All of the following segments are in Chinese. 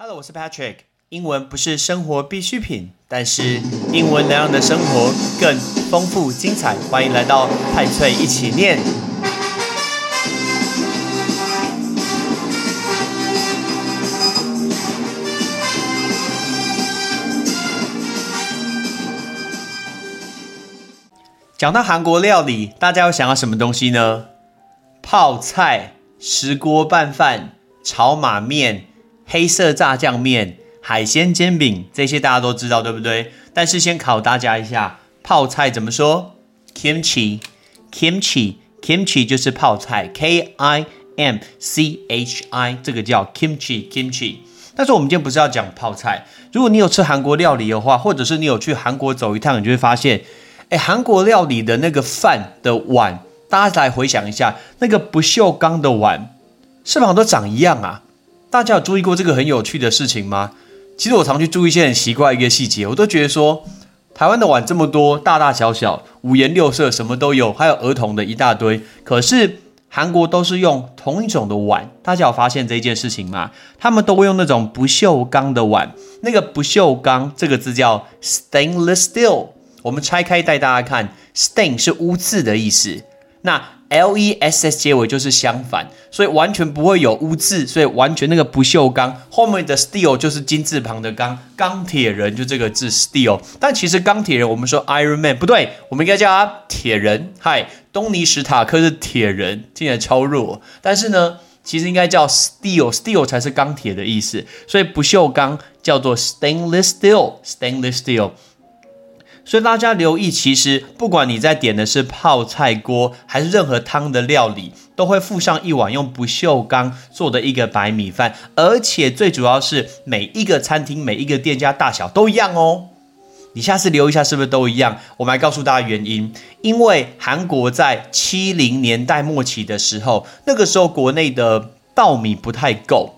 Hello，我是 Patrick。英文不是生活必需品，但是英文能让你的生活更丰富精彩。欢迎来到派翠一起念。讲到韩国料理，大家有想到什么东西呢？泡菜、石锅拌饭、炒马面、黑色炸酱面、海鲜煎饼，这些大家都知道，对不对？但是先考大家一下，泡菜怎么说？kimchi，kimchi，kimchi 就是泡菜，k i m c h i，这个叫 kimchi，kimchi。但是我们今天不是要讲泡菜。如果你有吃韩国料理的话，或者是你有去韩国走一趟，你就会发现。哎，韩国料理的那个饭的碗，大家来回想一下，那个不锈钢的碗，是不是都长一样啊？大家有注意过这个很有趣的事情吗？其实我常去注意一些很奇怪一个细节，我都觉得说，台湾的碗这么多，大大小小，五颜六色，什么都有，还有儿童的一大堆。可是韩国都是用同一种的碗，大家有发现这一件事情吗？他们都会用那种不锈钢的碗，那个不锈钢这个字叫 stainless steel。我们拆开带大家看，stain 是污渍的意思，那 l e s s 结尾就是相反，所以完全不会有污渍，所以完全那个不锈钢后面的 steel 就是金字旁的钢，钢铁人就这个字 steel。但其实钢铁人我们说 Iron Man 不对，我们应该叫他铁人。嗨，东尼史塔克是铁人，听起来超弱，但是呢，其实应该叫 steel，steel 才是钢铁的意思，所以不锈钢叫做 stainless steel，stainless steel。所以大家留意，其实不管你在点的是泡菜锅，还是任何汤的料理，都会附上一碗用不锈钢做的一个白米饭，而且最主要是每一个餐厅、每一个店家大小都一样哦。你下次留一下，是不是都一样？我们来告诉大家原因，因为韩国在七零年代末期的时候，那个时候国内的稻米不太够，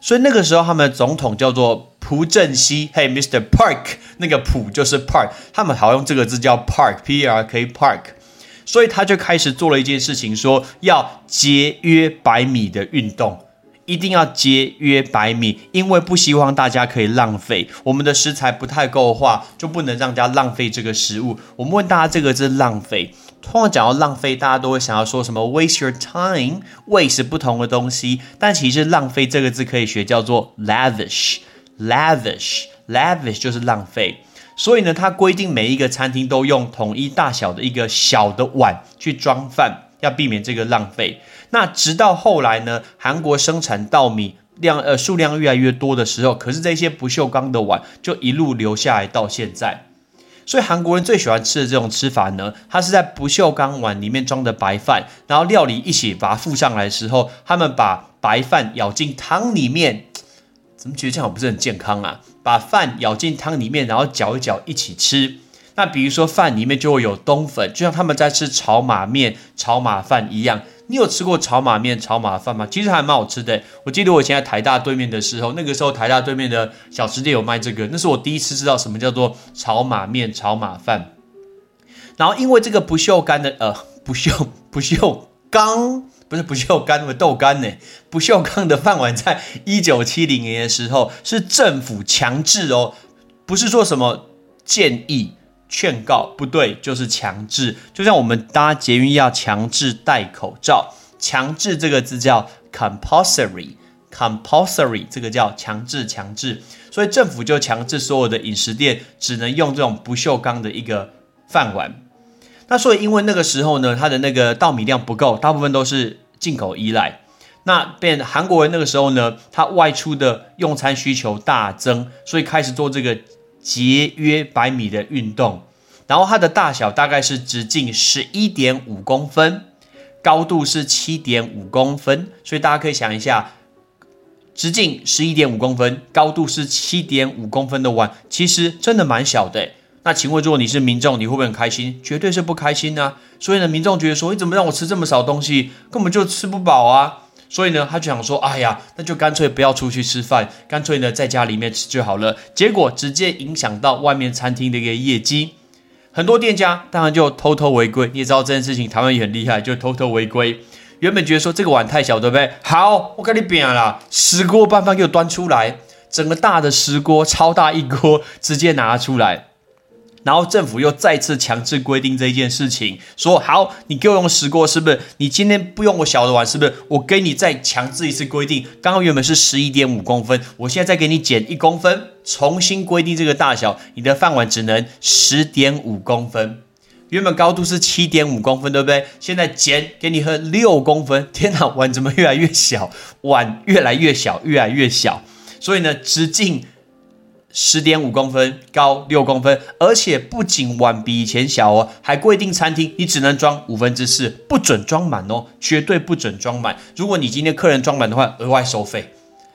所以那个时候他们的总统叫做。朴正熙，嘿，Mr. Park，那个朴就是 Park，他们好用这个字叫 Park，P R K Park，所以他就开始做了一件事情，说要节约白米的运动，一定要节约白米，因为不希望大家可以浪费，我们的食材不太够的话，就不能让大家浪费这个食物。我们问大家这个字浪费，通常讲到浪费，大家都会想要说什么 waste your time，waste 不同的东西，但其实浪费这个字可以学叫做 lavish。lavish，lavish 就是浪费，所以呢，它规定每一个餐厅都用统一大小的一个小的碗去装饭，要避免这个浪费。那直到后来呢，韩国生产稻米量呃数量越来越多的时候，可是这些不锈钢的碗就一路留下来到现在。所以韩国人最喜欢吃的这种吃法呢，它是在不锈钢碗里面装的白饭，然后料理一起把它附上来的时候，他们把白饭舀进汤里面。怎么觉得这样不是很健康啊？把饭舀进汤里面，然后搅一搅一起吃。那比如说饭里面就会有冬粉，就像他们在吃炒马面、炒马饭一样。你有吃过炒马面、炒马饭吗？其实还蛮好吃的。我记得我以前在台大对面的时候，那个时候台大对面的小吃店有卖这个，那是我第一次知道什么叫做炒马面、炒马饭。然后因为这个不锈钢的呃不锈不锈钢。不是不锈钢的豆干呢？不锈钢的饭碗，在一九七零年的时候是政府强制哦，不是说什么建议、劝告，不对，就是强制。就像我们搭捷运要强制戴口罩，强制这个字叫 compulsory，compulsory 这个叫强制强制，所以政府就强制所有的饮食店只能用这种不锈钢的一个饭碗。那所以，因为那个时候呢，它的那个稻米量不够，大部分都是进口依赖。那变韩国人那个时候呢，他外出的用餐需求大增，所以开始做这个节约白米的运动。然后它的大小大概是直径十一点五公分，高度是七点五公分。所以大家可以想一下，直径十一点五公分，高度是七点五公分的碗，其实真的蛮小的。那请问，如果你是民众，你会不会很开心？绝对是不开心啊！所以呢，民众觉得说，你怎么让我吃这么少东西，根本就吃不饱啊！所以呢，他就想说，哎呀，那就干脆不要出去吃饭，干脆呢在家里面吃就好了。结果直接影响到外面餐厅的一个业绩，很多店家当然就偷偷违规。你也知道这件事情，台湾也很厉害，就偷偷违规。原本觉得说这个碗太小，对不对？好，我跟你比了，石锅拌饭给我端出来。整个大的石锅，超大一锅，直接拿出来。然后政府又再次强制规定这件事情，说好，你给我用石锅，是不是？你今天不用我小的碗，是不是？我给你再强制一次规定，刚刚原本是十一点五公分，我现在再给你减一公分，重新规定这个大小，你的饭碗只能十点五公分，原本高度是七点五公分，对不对？现在减给你喝六公分，天哪，碗怎么越来越小？碗越来越小，越来越小，所以呢，直径。十点五公分，高六公分，而且不仅碗比以前小哦，还规定餐厅你只能装五分之四，不准装满哦，绝对不准装满。如果你今天客人装满的话，额外收费。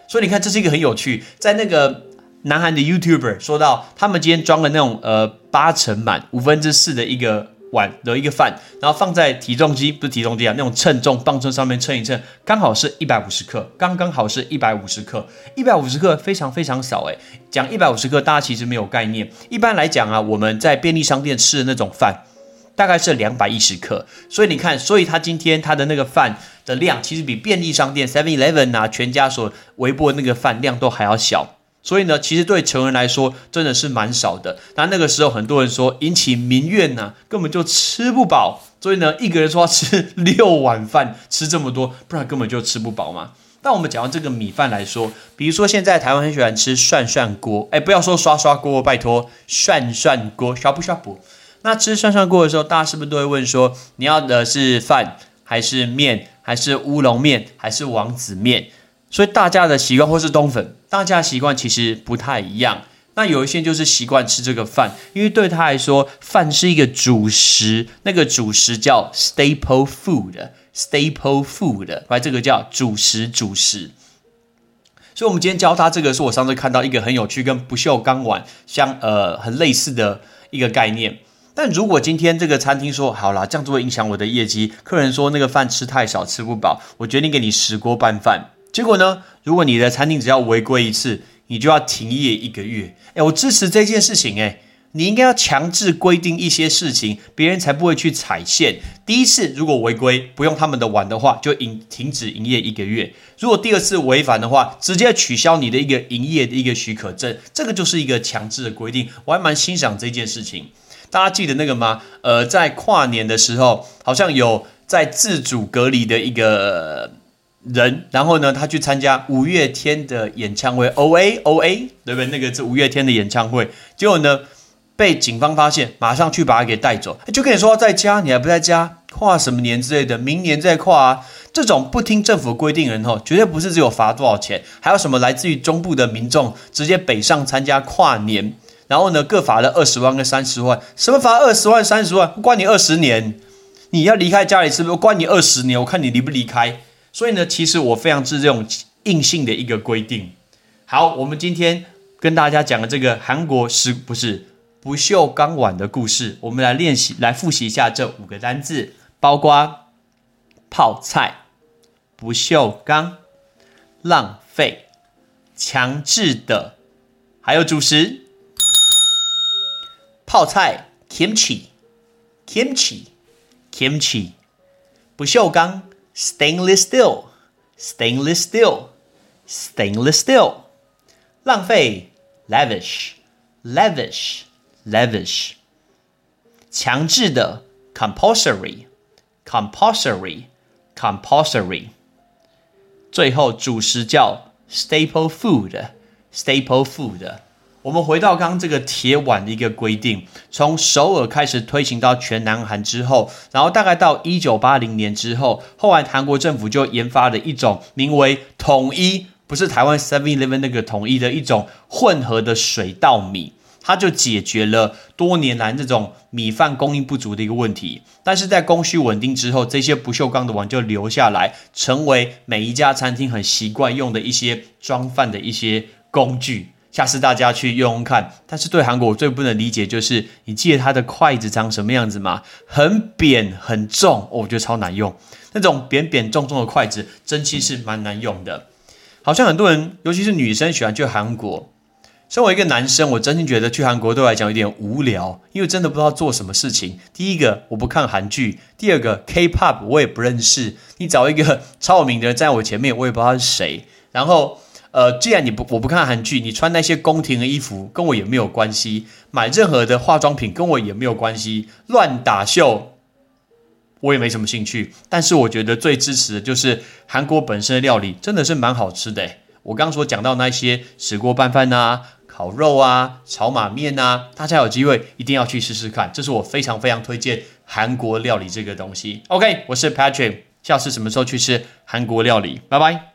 所以你看，这是一个很有趣，在那个南韩的 YouTuber 说到，他们今天装了那种呃八成满五分之四的一个。碗的一个饭，然后放在体重机，不是体重机啊，那种称重磅秤上面称一称，刚好是一百五十克，刚刚好是一百五十克，一百五十克非常非常少诶。讲一百五十克，大家其实没有概念。一般来讲啊，我们在便利商店吃的那种饭，大概是两百一十克。所以你看，所以他今天他的那个饭的量，其实比便利商店 Seven Eleven 啊全家所微波那个饭量都还要小。所以呢，其实对成人来说真的是蛮少的。但那个时候很多人说引起民怨呐，根本就吃不饱。所以呢，一个人说要吃六碗饭，吃这么多，不然根本就吃不饱嘛。但我们讲到这个米饭来说，比如说现在台湾很喜欢吃涮涮锅，哎，不要说刷刷锅，拜托，涮涮锅，刷不刷不？那吃涮涮锅的时候，大家是不是都会问说，你要的是饭还是面，还是乌龙面，还是王子面？所以大家的习惯或是冬粉，大家习惯其实不太一样。那有一些就是习惯吃这个饭，因为对他来说，饭是一个主食，那个主食叫 staple food，staple food，来这个叫主食主食。所以，我们今天教他这个，是我上次看到一个很有趣，跟不锈钢碗相呃很类似的一个概念。但如果今天这个餐厅说好了，这样子会影响我的业绩，客人说那个饭吃太少，吃不饱，我决定给你十锅拌饭。结果呢？如果你的餐厅只要违规一次，你就要停业一个月。哎，我支持这件事情。哎，你应该要强制规定一些事情，别人才不会去踩线。第一次如果违规不用他们的碗的话，就营停止营业一个月。如果第二次违反的话，直接取消你的一个营业的一个许可证。这个就是一个强制的规定。我还蛮欣赏这件事情。大家记得那个吗？呃，在跨年的时候，好像有在自主隔离的一个。人，然后呢，他去参加五月天的演唱会，O A O A，对不对？那个是五月天的演唱会，结果呢，被警方发现，马上去把他给带走，就跟你说在家，你还不在家，跨什么年之类的，明年再跨啊。这种不听政府规定人吼，绝对不是只有罚多少钱，还有什么来自于中部的民众直接北上参加跨年，然后呢，各罚了二十万跟三十万，什么罚二十万三十万，关你二十年，你要离开家里是不是？关你二十年，我看你离不离开。所以呢，其实我非常支持这种硬性的一个规定。好，我们今天跟大家讲的这个韩国是不是不锈钢碗的故事，我们来练习，来复习一下这五个单字，包括泡菜、不锈钢、浪费、强制的，还有主食。泡菜 kimchi，kimchi，kimchi，不锈钢。stainless steel, stainless steel, stainless steel。浪费，lavish, lavish, lavish。强制的，compulsory, compulsory, compulsory。最后主食叫 staple food, staple food。 我们回到刚刚这个铁碗的一个规定，从首尔开始推行到全南韩之后，然后大概到一九八零年之后，后来韩国政府就研发了一种名为统一，不是台湾 Seven Eleven 那个统一的一种混合的水稻米，它就解决了多年来这种米饭供应不足的一个问题。但是在供需稳定之后，这些不锈钢的碗就留下来，成为每一家餐厅很习惯用的一些装饭的一些工具。下次大家去用用看，但是对韩国我最不能理解就是，你记得它的筷子长什么样子吗？很扁很重，我觉得超难用。那种扁扁重重的筷子，真气是蛮难用的。好像很多人，尤其是女生喜欢去韩国。身为一个男生，我真心觉得去韩国对我来讲有点无聊，因为真的不知道做什么事情。第一个，我不看韩剧；第二个，K-pop 我也不认识。你找一个超有名的人在我前面，我也不知道他是谁。然后。呃，既然你不我不看韩剧，你穿那些宫廷的衣服跟我也没有关系，买任何的化妆品跟我也没有关系，乱打秀我也没什么兴趣。但是我觉得最支持的就是韩国本身的料理真的是蛮好吃的。我刚刚所讲到那些石锅拌饭啊、烤肉啊、炒马面啊，大家有机会一定要去试试看，这是我非常非常推荐韩国料理这个东西。OK，我是 Patrick，下次什么时候去吃韩国料理？拜拜。